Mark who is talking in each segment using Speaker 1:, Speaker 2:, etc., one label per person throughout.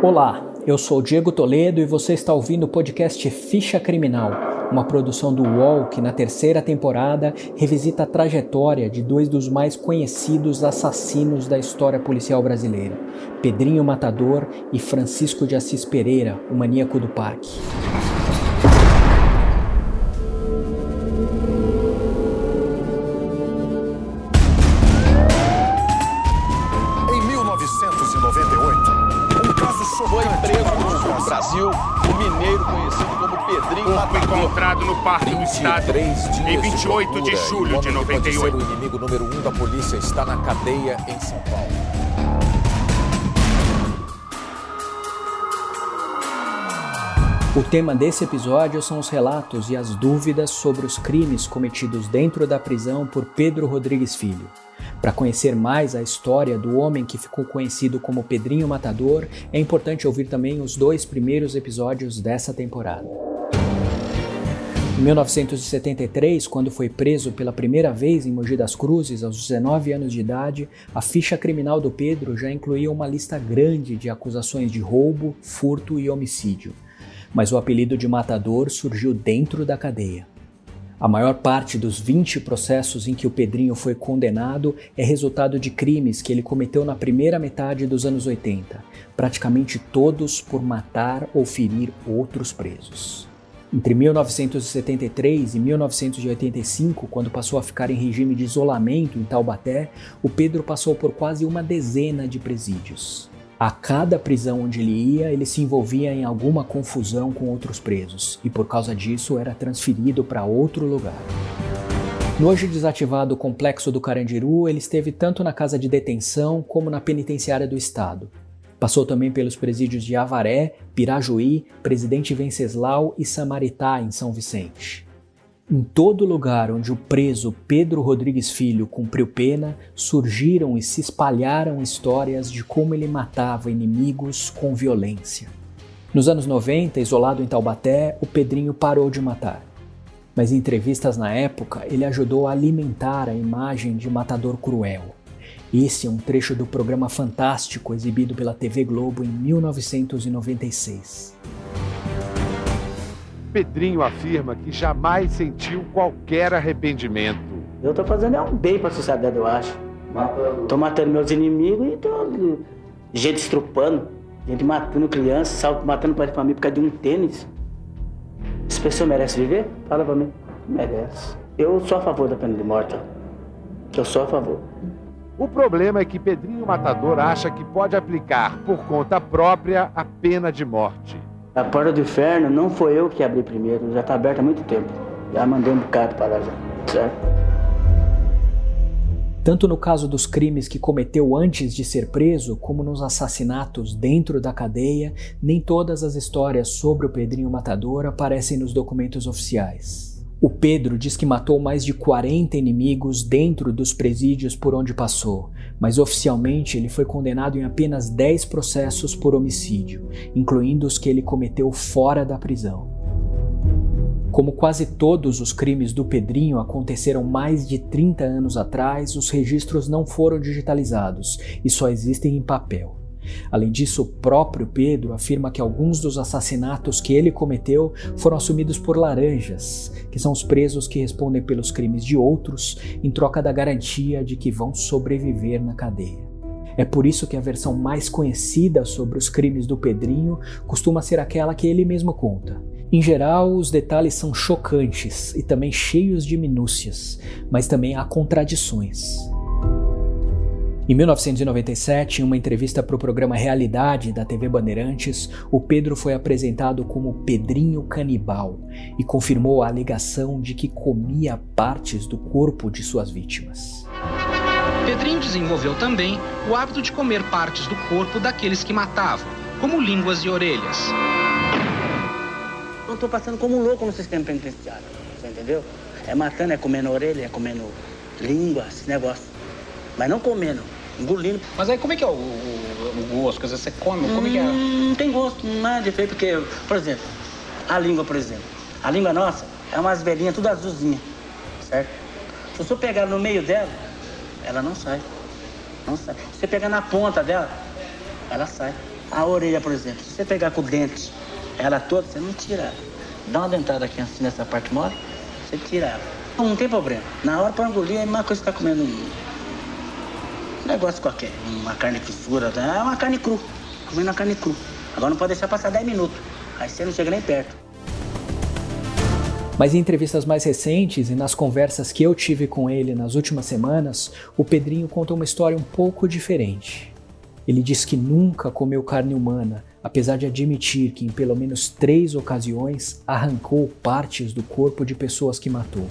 Speaker 1: Olá, eu sou Diego Toledo e você está ouvindo o podcast Ficha Criminal, uma produção do UOL que na terceira temporada revisita a trajetória de dois dos mais conhecidos assassinos da história policial brasileira, Pedrinho Matador e Francisco de Assis Pereira, o maníaco do parque.
Speaker 2: Encontrado no Parque do Estado em 28 de, de julho de 98.
Speaker 3: O inimigo número um da polícia está na cadeia em São Paulo.
Speaker 1: O tema desse episódio são os relatos e as dúvidas sobre os crimes cometidos dentro da prisão por Pedro Rodrigues Filho. Para conhecer mais a história do homem que ficou conhecido como Pedrinho Matador, é importante ouvir também os dois primeiros episódios dessa temporada. Em 1973, quando foi preso pela primeira vez em Mogi das Cruzes, aos 19 anos de idade, a ficha criminal do Pedro já incluía uma lista grande de acusações de roubo, furto e homicídio. Mas o apelido de matador surgiu dentro da cadeia. A maior parte dos 20 processos em que o Pedrinho foi condenado é resultado de crimes que ele cometeu na primeira metade dos anos 80, praticamente todos por matar ou ferir outros presos. Entre 1973 e 1985, quando passou a ficar em regime de isolamento em Taubaté, o Pedro passou por quase uma dezena de presídios. A cada prisão onde ele ia, ele se envolvia em alguma confusão com outros presos e por causa disso era transferido para outro lugar. No hoje desativado Complexo do Carandiru, ele esteve tanto na casa de detenção como na penitenciária do estado. Passou também pelos presídios de Avaré, Pirajuí, Presidente Venceslau e Samaritá, em São Vicente. Em todo lugar onde o preso Pedro Rodrigues Filho cumpriu pena, surgiram e se espalharam histórias de como ele matava inimigos com violência. Nos anos 90, isolado em Taubaté, o Pedrinho parou de matar. Mas em entrevistas na época, ele ajudou a alimentar a imagem de matador cruel. Esse é um trecho do programa Fantástico exibido pela TV Globo em 1996.
Speaker 4: Pedrinho afirma que jamais sentiu qualquer arrependimento.
Speaker 5: Eu tô fazendo é um bem pra sociedade, eu acho. Tô matando meus inimigos e tô gente estrupando, gente matando criança, matando pai de família por causa de um tênis. Essa pessoa merece viver? Fala pra mim. Merece. Eu sou a favor da pena de morte. Eu sou a favor.
Speaker 4: O problema é que Pedrinho Matador acha que pode aplicar por conta própria a pena de morte.
Speaker 5: A porta do inferno não foi eu que abri primeiro, já está aberta há muito tempo. Já mandei um bocado para lá, já, certo?
Speaker 1: Tanto no caso dos crimes que cometeu antes de ser preso, como nos assassinatos dentro da cadeia, nem todas as histórias sobre o Pedrinho Matador aparecem nos documentos oficiais. O Pedro diz que matou mais de 40 inimigos dentro dos presídios por onde passou, mas oficialmente ele foi condenado em apenas 10 processos por homicídio, incluindo os que ele cometeu fora da prisão. Como quase todos os crimes do Pedrinho aconteceram mais de 30 anos atrás, os registros não foram digitalizados e só existem em papel. Além disso, o próprio Pedro afirma que alguns dos assassinatos que ele cometeu foram assumidos por laranjas, que são os presos que respondem pelos crimes de outros em troca da garantia de que vão sobreviver na cadeia. É por isso que a versão mais conhecida sobre os crimes do Pedrinho costuma ser aquela que ele mesmo conta. Em geral, os detalhes são chocantes e também cheios de minúcias, mas também há contradições. Em 1997, em uma entrevista para o programa Realidade da TV Bandeirantes, o Pedro foi apresentado como Pedrinho Canibal e confirmou a alegação de que comia partes do corpo de suas vítimas.
Speaker 6: Pedrinho desenvolveu também o hábito de comer partes do corpo daqueles que matavam, como línguas e orelhas.
Speaker 5: Não estou passando como louco no sistema penitenciário, você entendeu? É matando, é comendo orelha, é comendo língua, esse negócio. Mas não comendo engolindo.
Speaker 6: Mas aí como é que é o, o, o gosto? Quer dizer, você come, como é que é?
Speaker 5: Não tem gosto, nada de efeito, porque, por exemplo, a língua, por exemplo. A língua nossa é umas velhinhas tudo azulzinha, certo? Se você pegar no meio dela, ela não sai. Não sai. Se você pegar na ponta dela, ela sai. A orelha, por exemplo, se você pegar com o dente, ela toda, você não tira. Dá uma dentada aqui assim nessa parte mole, você tira ela. Não, tem problema. Na hora para engolir é a mesma coisa que você tá comendo negócio qualquer, uma carne fissura, é uma carne cru. Comendo uma carne cru. Agora não pode deixar passar 10 minutos. Aí você não chega nem perto.
Speaker 1: Mas em entrevistas mais recentes e nas conversas que eu tive com ele nas últimas semanas, o Pedrinho conta uma história um pouco diferente. Ele diz que nunca comeu carne humana, apesar de admitir que em pelo menos três ocasiões arrancou partes do corpo de pessoas que matou.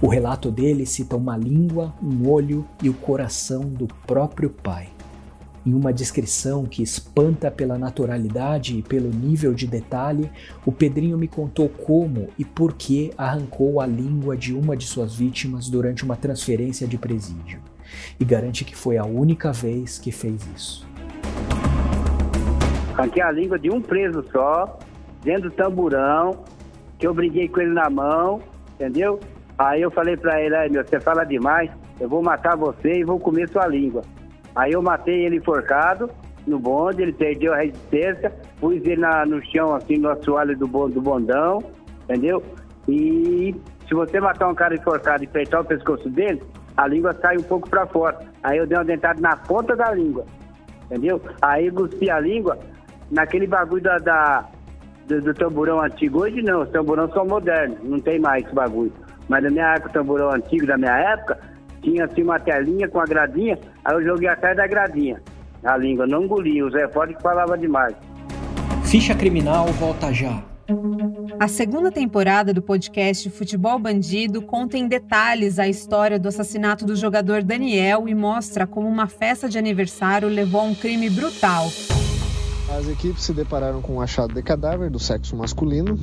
Speaker 1: O relato dele cita uma língua, um olho e o coração do próprio pai. Em uma descrição que espanta pela naturalidade e pelo nível de detalhe, o Pedrinho me contou como e por que arrancou a língua de uma de suas vítimas durante uma transferência de presídio. E garante que foi a única vez que fez isso.
Speaker 7: Arranquei a língua de um preso só, dentro do tamburão, que eu briguei com ele na mão, entendeu? Aí eu falei pra ele, aí, meu, você fala demais, eu vou matar você e vou comer sua língua. Aí eu matei ele enforcado no bonde, ele perdeu a resistência, pus ele na, no chão, assim, no assoalho do, do bondão, entendeu? E se você matar um cara enforcado e apertar o pescoço dele, a língua sai um pouco para fora. Aí eu dei uma dentada na ponta da língua, entendeu? Aí cuspi a língua naquele bagulho da, da do, do, tamborão antigo. Hoje não, os tamborão são modernos, não tem mais esse bagulho. Mas na minha época, o tamborão antigo, da minha época, tinha assim uma telinha com a gradinha, aí eu joguei atrás da gradinha. A língua, não engolia, o Zé Forte que falava demais.
Speaker 1: Ficha Criminal volta já.
Speaker 8: A segunda temporada do podcast Futebol Bandido conta em detalhes a história do assassinato do jogador Daniel e mostra como uma festa de aniversário levou a um crime brutal.
Speaker 9: As equipes se depararam com um achado de cadáver do sexo masculino.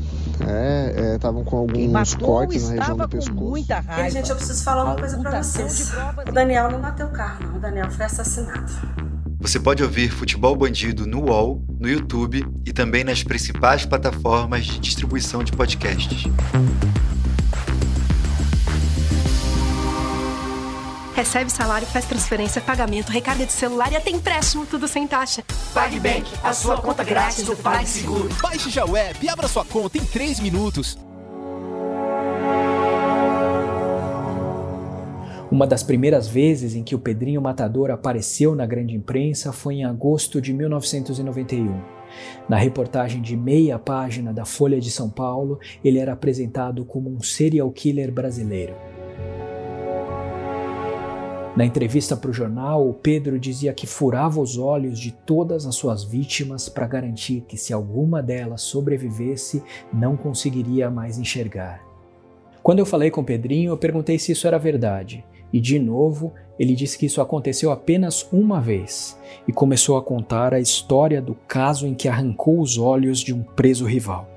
Speaker 9: Estavam é, é, com alguns cortes na região do pescoço.
Speaker 10: Muita raiva. E, gente, eu preciso falar uma coisa para vocês. O Daniel não bateu o carro, não. O Daniel foi assassinado.
Speaker 11: Você pode ouvir Futebol Bandido no UOL, no YouTube e também nas principais plataformas de distribuição de podcasts.
Speaker 12: Recebe salário, faz transferência, pagamento, recarga de celular e até empréstimo, tudo sem taxa.
Speaker 13: PagBank, a sua conta grátis do PagSeguro.
Speaker 14: Baixe já o app e abra sua conta em 3 minutos.
Speaker 1: Uma das primeiras vezes em que o Pedrinho Matador apareceu na grande imprensa foi em agosto de 1991. Na reportagem de meia página da Folha de São Paulo, ele era apresentado como um serial killer brasileiro. Na entrevista para o jornal, o Pedro dizia que furava os olhos de todas as suas vítimas para garantir que, se alguma delas sobrevivesse, não conseguiria mais enxergar. Quando eu falei com o Pedrinho, eu perguntei se isso era verdade, e de novo ele disse que isso aconteceu apenas uma vez e começou a contar a história do caso em que arrancou os olhos de um preso rival.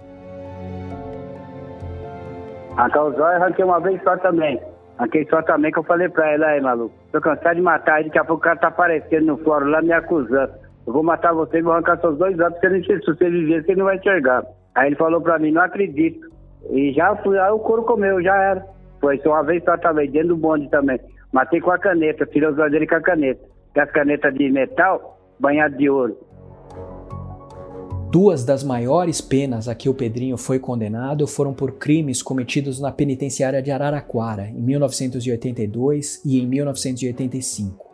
Speaker 7: Arrancar os olhos arranquei uma vez só também. Aquele só também que eu falei pra ela, aí, maluco, tô cansado de matar, daqui a pouco o cara tá aparecendo no fórum lá me acusando. Eu vou matar você e vou arrancar seus dois olhos, porque se você viver, você não vai enxergar. Aí ele falou pra mim, não acredito. E já fui, aí o couro comeu, já era. Foi só uma vez só também, dentro do bonde também. Matei com a caneta, tirei os olhos dele com a caneta. Com as canetas de metal, banhado de ouro.
Speaker 1: Duas das maiores penas a que o Pedrinho foi condenado foram por crimes cometidos na penitenciária de Araraquara, em 1982 e em 1985.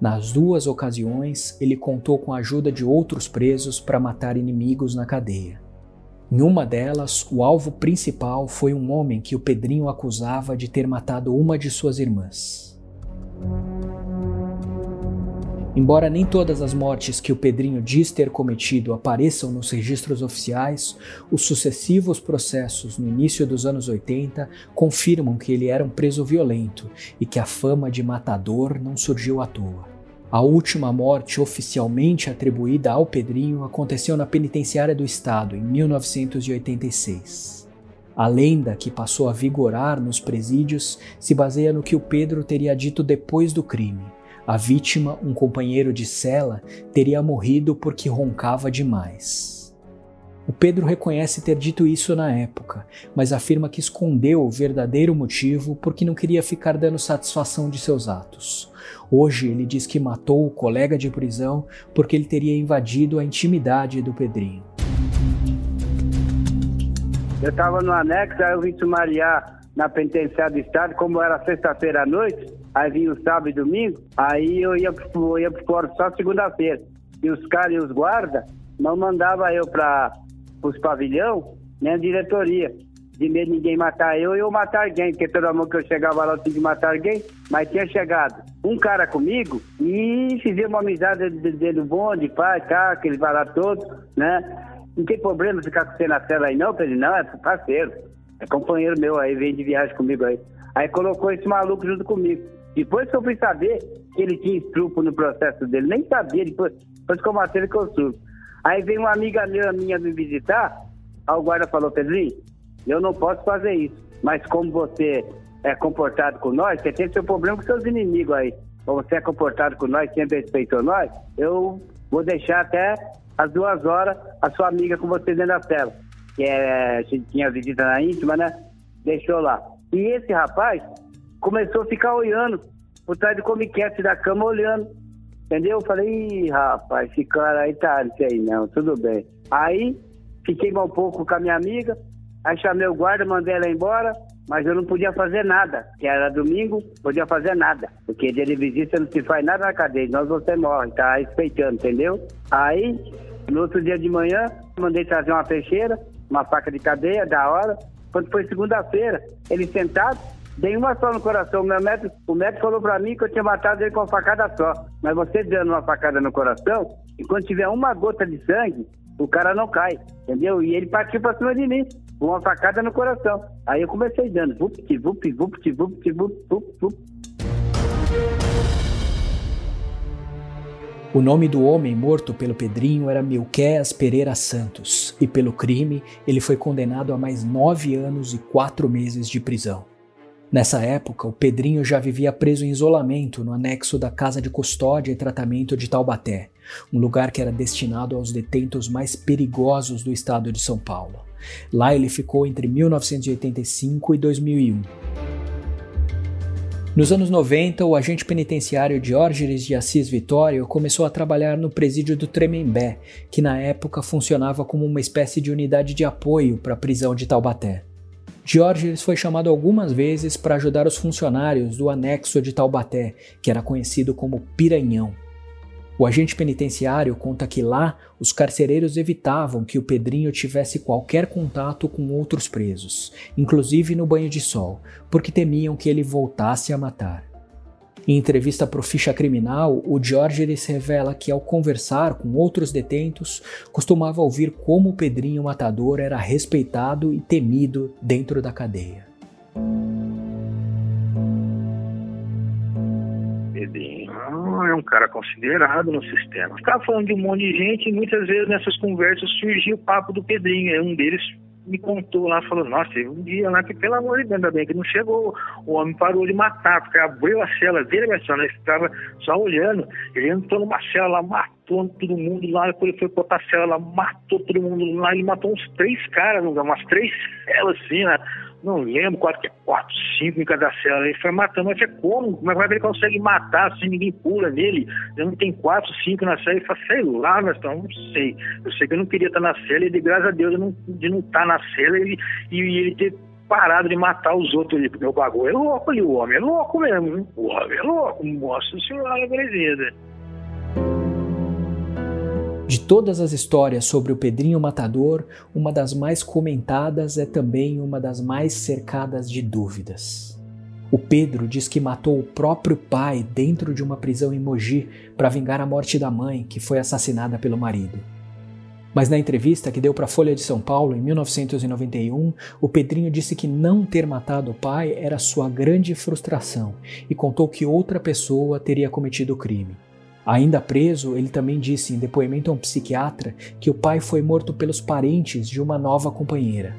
Speaker 1: Nas duas ocasiões, ele contou com a ajuda de outros presos para matar inimigos na cadeia. Em uma delas, o alvo principal foi um homem que o Pedrinho acusava de ter matado uma de suas irmãs. Embora nem todas as mortes que o Pedrinho diz ter cometido apareçam nos registros oficiais, os sucessivos processos no início dos anos 80 confirmam que ele era um preso violento e que a fama de matador não surgiu à toa. A última morte oficialmente atribuída ao Pedrinho aconteceu na penitenciária do estado em 1986. A lenda que passou a vigorar nos presídios se baseia no que o Pedro teria dito depois do crime a vítima, um companheiro de cela, teria morrido porque roncava demais. O Pedro reconhece ter dito isso na época, mas afirma que escondeu o verdadeiro motivo porque não queria ficar dando satisfação de seus atos. Hoje ele diz que matou o colega de prisão porque ele teria invadido a intimidade do Pedrinho.
Speaker 7: Eu estava no anexo, aí eu vim sumariar na penitenciária do estado, como era sexta-feira à noite, aí vinha o sábado e domingo, aí eu ia, eu ia pro fora só segunda-feira. E os caras e os guardas não mandavam eu para os pavilhão, nem a diretoria. De medo de ninguém matar eu e eu matar alguém, porque toda mão que eu chegava lá eu tinha que matar alguém. Mas tinha chegado um cara comigo e fizemos uma amizade dele bom, de pai, tá, aquele lá todo, né? Não tem problema ficar com você na cela aí não, Pedro? Não, é parceiro. É companheiro meu aí, vem de viagem comigo aí. Aí colocou esse maluco junto comigo. Depois que eu fui saber que ele tinha estrupo no processo dele, nem sabia, depois, depois que eu matei ele que eu subo. Aí veio uma amiga minha, minha me visitar, aí o guarda falou, Pedrinho, eu não posso fazer isso, mas como você é comportado com nós, você tem seu problema com seus inimigos aí. Como você é comportado com nós, sempre respeitou nós, eu vou deixar até às duas horas a sua amiga com você dentro da cela. Que é, a gente tinha visita na íntima, né? Deixou lá. E esse rapaz começou a ficar olhando por trás do comiquete da cama, olhando. Entendeu? Eu falei, Ih, rapaz, esse cara aí tá, não sei não, tudo bem. Aí, fiquei mal um pouco com a minha amiga, aí chamei o guarda, mandei ela embora, mas eu não podia fazer nada, que era domingo, podia fazer nada. Porque dia de visita não se faz nada na cadeia, nós você morre, tá respeitando, entendeu? Aí, no outro dia de manhã, mandei trazer uma peixeira, uma faca de cadeia, da hora. Quando foi segunda-feira, ele sentado, dei uma só no coração. O, meu médico, o médico falou pra mim que eu tinha matado ele com uma facada só. Mas você dando uma facada no coração, e quando tiver uma gota de sangue, o cara não cai, entendeu? E ele partiu pra cima de mim, com uma facada no coração. Aí eu comecei dando, vup, vup, vup, vup, vup, vup, vup.
Speaker 1: O nome do homem morto pelo Pedrinho era Milquéas Pereira Santos, e pelo crime ele foi condenado a mais nove anos e quatro meses de prisão. Nessa época, o Pedrinho já vivia preso em isolamento no anexo da Casa de Custódia e Tratamento de Taubaté, um lugar que era destinado aos detentos mais perigosos do estado de São Paulo. Lá ele ficou entre 1985 e 2001. Nos anos 90, o agente penitenciário Diógenes de Assis Vitório começou a trabalhar no presídio do Tremembé, que na época funcionava como uma espécie de unidade de apoio para a prisão de Taubaté. Diógenes foi chamado algumas vezes para ajudar os funcionários do anexo de Taubaté, que era conhecido como Piranhão. O agente penitenciário conta que lá os carcereiros evitavam que o Pedrinho tivesse qualquer contato com outros presos, inclusive no banho de sol, porque temiam que ele voltasse a matar. Em entrevista para o Ficha Criminal, o Diógenes revela que, ao conversar com outros detentos, costumava ouvir como o Pedrinho Matador era respeitado e temido dentro da cadeia.
Speaker 15: é um cara considerado no sistema. Ficava falando de um monte de gente e muitas vezes nessas conversas surgia o papo do Pedrinho. Aí um deles me contou lá, falou, nossa, teve um dia lá que, pelo amor de Deus, ainda bem que não chegou, o homem parou de matar, porque abriu a cela dele, mas só, né, ficava só olhando, ele entrou numa cela lá, matou todo mundo lá, depois ele foi botar a cela lá, matou todo mundo lá, ele matou uns três caras, umas três celas assim, né, não lembro quatro, é quatro, cinco em cada cela. Ele foi matando, mas é como? Como é que ele consegue matar assim, ninguém pula nele? Eu não tem quatro, cinco na cela. Ele fala, sei lá, mas não, não sei. Eu sei que eu não queria estar na cela e de graças a Deus eu não, de não estar na cela e, e, ele ter parado de matar os outros ali, porque o bagulho é louco ali, o homem é louco mesmo, o homem é louco, nossa senhora, beleza.
Speaker 1: De todas as histórias sobre o Pedrinho Matador, uma das mais comentadas é também uma das mais cercadas de dúvidas. O Pedro diz que matou o próprio pai dentro de uma prisão em Mogi para vingar a morte da mãe, que foi assassinada pelo marido. Mas na entrevista que deu para a Folha de São Paulo em 1991, o Pedrinho disse que não ter matado o pai era sua grande frustração e contou que outra pessoa teria cometido o crime. Ainda preso, ele também disse em depoimento a um psiquiatra que o pai foi morto pelos parentes de uma nova companheira.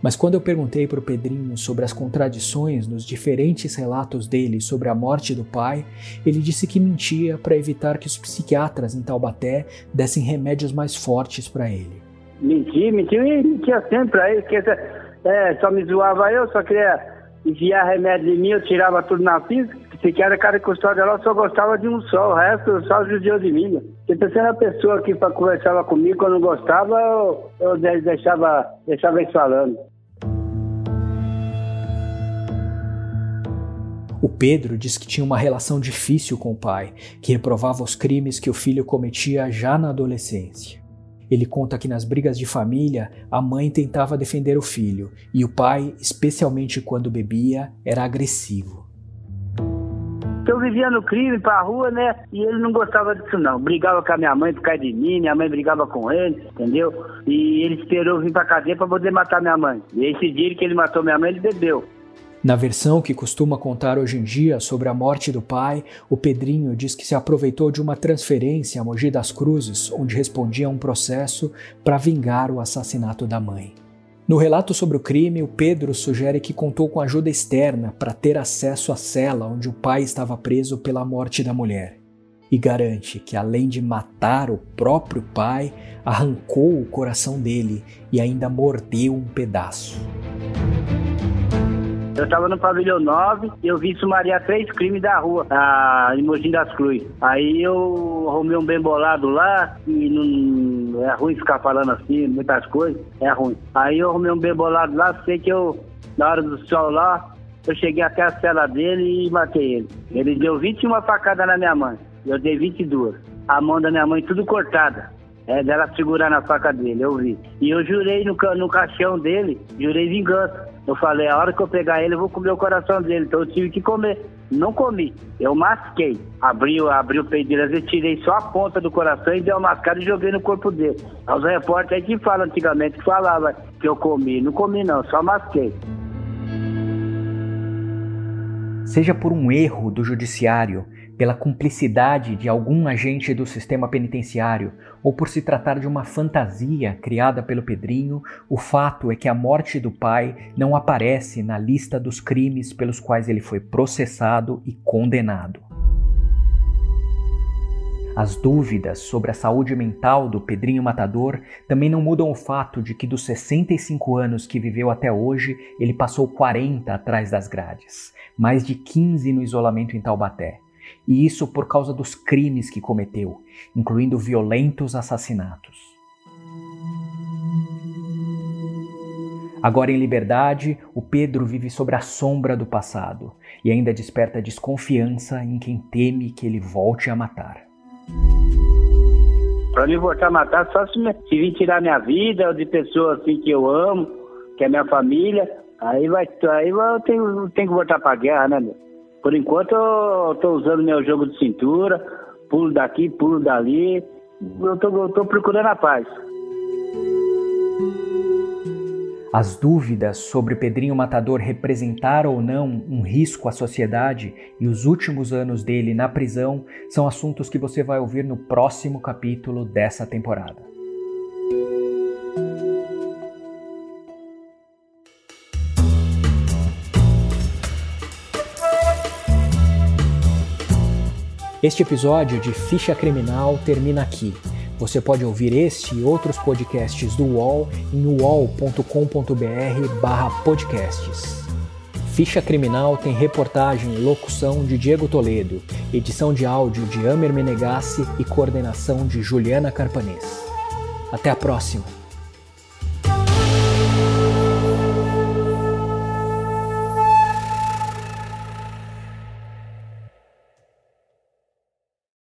Speaker 1: Mas quando eu perguntei para o Pedrinho sobre as contradições nos diferentes relatos dele sobre a morte do pai, ele disse que mentia para evitar que os psiquiatras em Taubaté dessem remédios mais fortes para ele.
Speaker 7: Menti, menti e mentia sempre pra ele, que é, só me zoava eu, só queria enviar remédio de mim, eu tirava tudo na física. Se que era cara custódia lá, só gostava de um só, o resto só judiou de mim. Se você era a pessoa que conversava comigo, quando gostava, eu, eu deixava, deixava eles falando.
Speaker 1: O Pedro diz que tinha uma relação difícil com o pai, que reprovava os crimes que o filho cometia já na adolescência. Ele conta que nas brigas de família, a mãe tentava defender o filho e o pai, especialmente quando bebia, era agressivo.
Speaker 7: Eu vivia no crime, pra rua, né? E ele não gostava disso, não. Brigava com a minha mãe por causa de mim, minha mãe brigava com ele, entendeu? E ele esperou vir pra cadeia pra poder matar minha mãe. E esse dia que ele matou minha mãe, ele bebeu.
Speaker 1: Na versão que costuma contar hoje em dia sobre a morte do pai, o Pedrinho diz que se aproveitou de uma transferência a Mogi das Cruzes, onde respondia a um processo para vingar o assassinato da mãe. No relato sobre o crime, o Pedro sugere que contou com ajuda externa para ter acesso à cela onde o pai estava preso pela morte da mulher. E garante que, além de matar o próprio pai, arrancou o coração dele e ainda mordeu um pedaço.
Speaker 7: Eu tava no pavilhão 9 e eu vi sumariar três crimes da rua, a, em Mogi das Cruzes. Aí eu arrumei um bem bolado lá e não, é ruim ficar falando assim, muitas coisas, é ruim. Aí eu arrumei um bem bolado lá, sei que eu, na hora do sol lá, eu cheguei até a cela dele e matei ele. Ele deu 21 facadas na minha mãe, eu dei 22. A mão da minha mãe tudo cortada. É, dela segurar na faca dele, eu vi. E eu jurei no, no caixão dele, jurei vingança. Eu falei, a hora que eu pegar ele, eu vou comer o coração dele. Então eu tive que comer. Não comi. Eu masquei. Abri, abri o peito dele, eu tirei só a ponta do coração e dei uma mascada e joguei no corpo dele. Os repórteres que falam antigamente, que falava que eu comi. Não comi não, só masquei.
Speaker 1: Seja por um erro do judiciário, pela cumplicidade de algum agente do sistema penitenciário ou por se tratar de uma fantasia criada pelo Pedrinho, o fato é que a morte do pai não aparece na lista dos crimes pelos quais ele foi processado e condenado. As dúvidas sobre a saúde mental do Pedrinho Matador também não mudam o fato de que dos 65 anos que viveu até hoje, ele passou 40 atrás das grades, mais de 15 no isolamento em Taubaté e isso por causa dos crimes que cometeu, incluindo violentos assassinatos. Agora em liberdade, o Pedro vive sobre a sombra do passado e ainda desperta desconfiança em quem teme que ele volte a matar.
Speaker 7: Para mim voltar a matar, só se, me, se vir tirar minha vida ou de pessoas assim que eu amo, que é minha família, aí vai, aí eu tenho, tenho que voltar para a guerra, né, meu? Por enquanto eu tô usando meu jogo de cintura, pulo daqui, pulo dali. Eu tô procurando a paz.
Speaker 1: As dúvidas sobre Pedrinho Matador representar ou não um risco à sociedade e os últimos anos dele na prisão são assuntos que você vai ouvir no próximo capítulo dessa temporada. Este episódio de Ficha Criminal termina aqui. Você pode ouvir este e outros podcasts do UOL em uol.com.br/podcasts. Ficha Criminal tem reportagem e locução de Diego Toledo, edição de áudio de Amer Menegassi e coordenação de Juliana Carpanês. Até a próxima!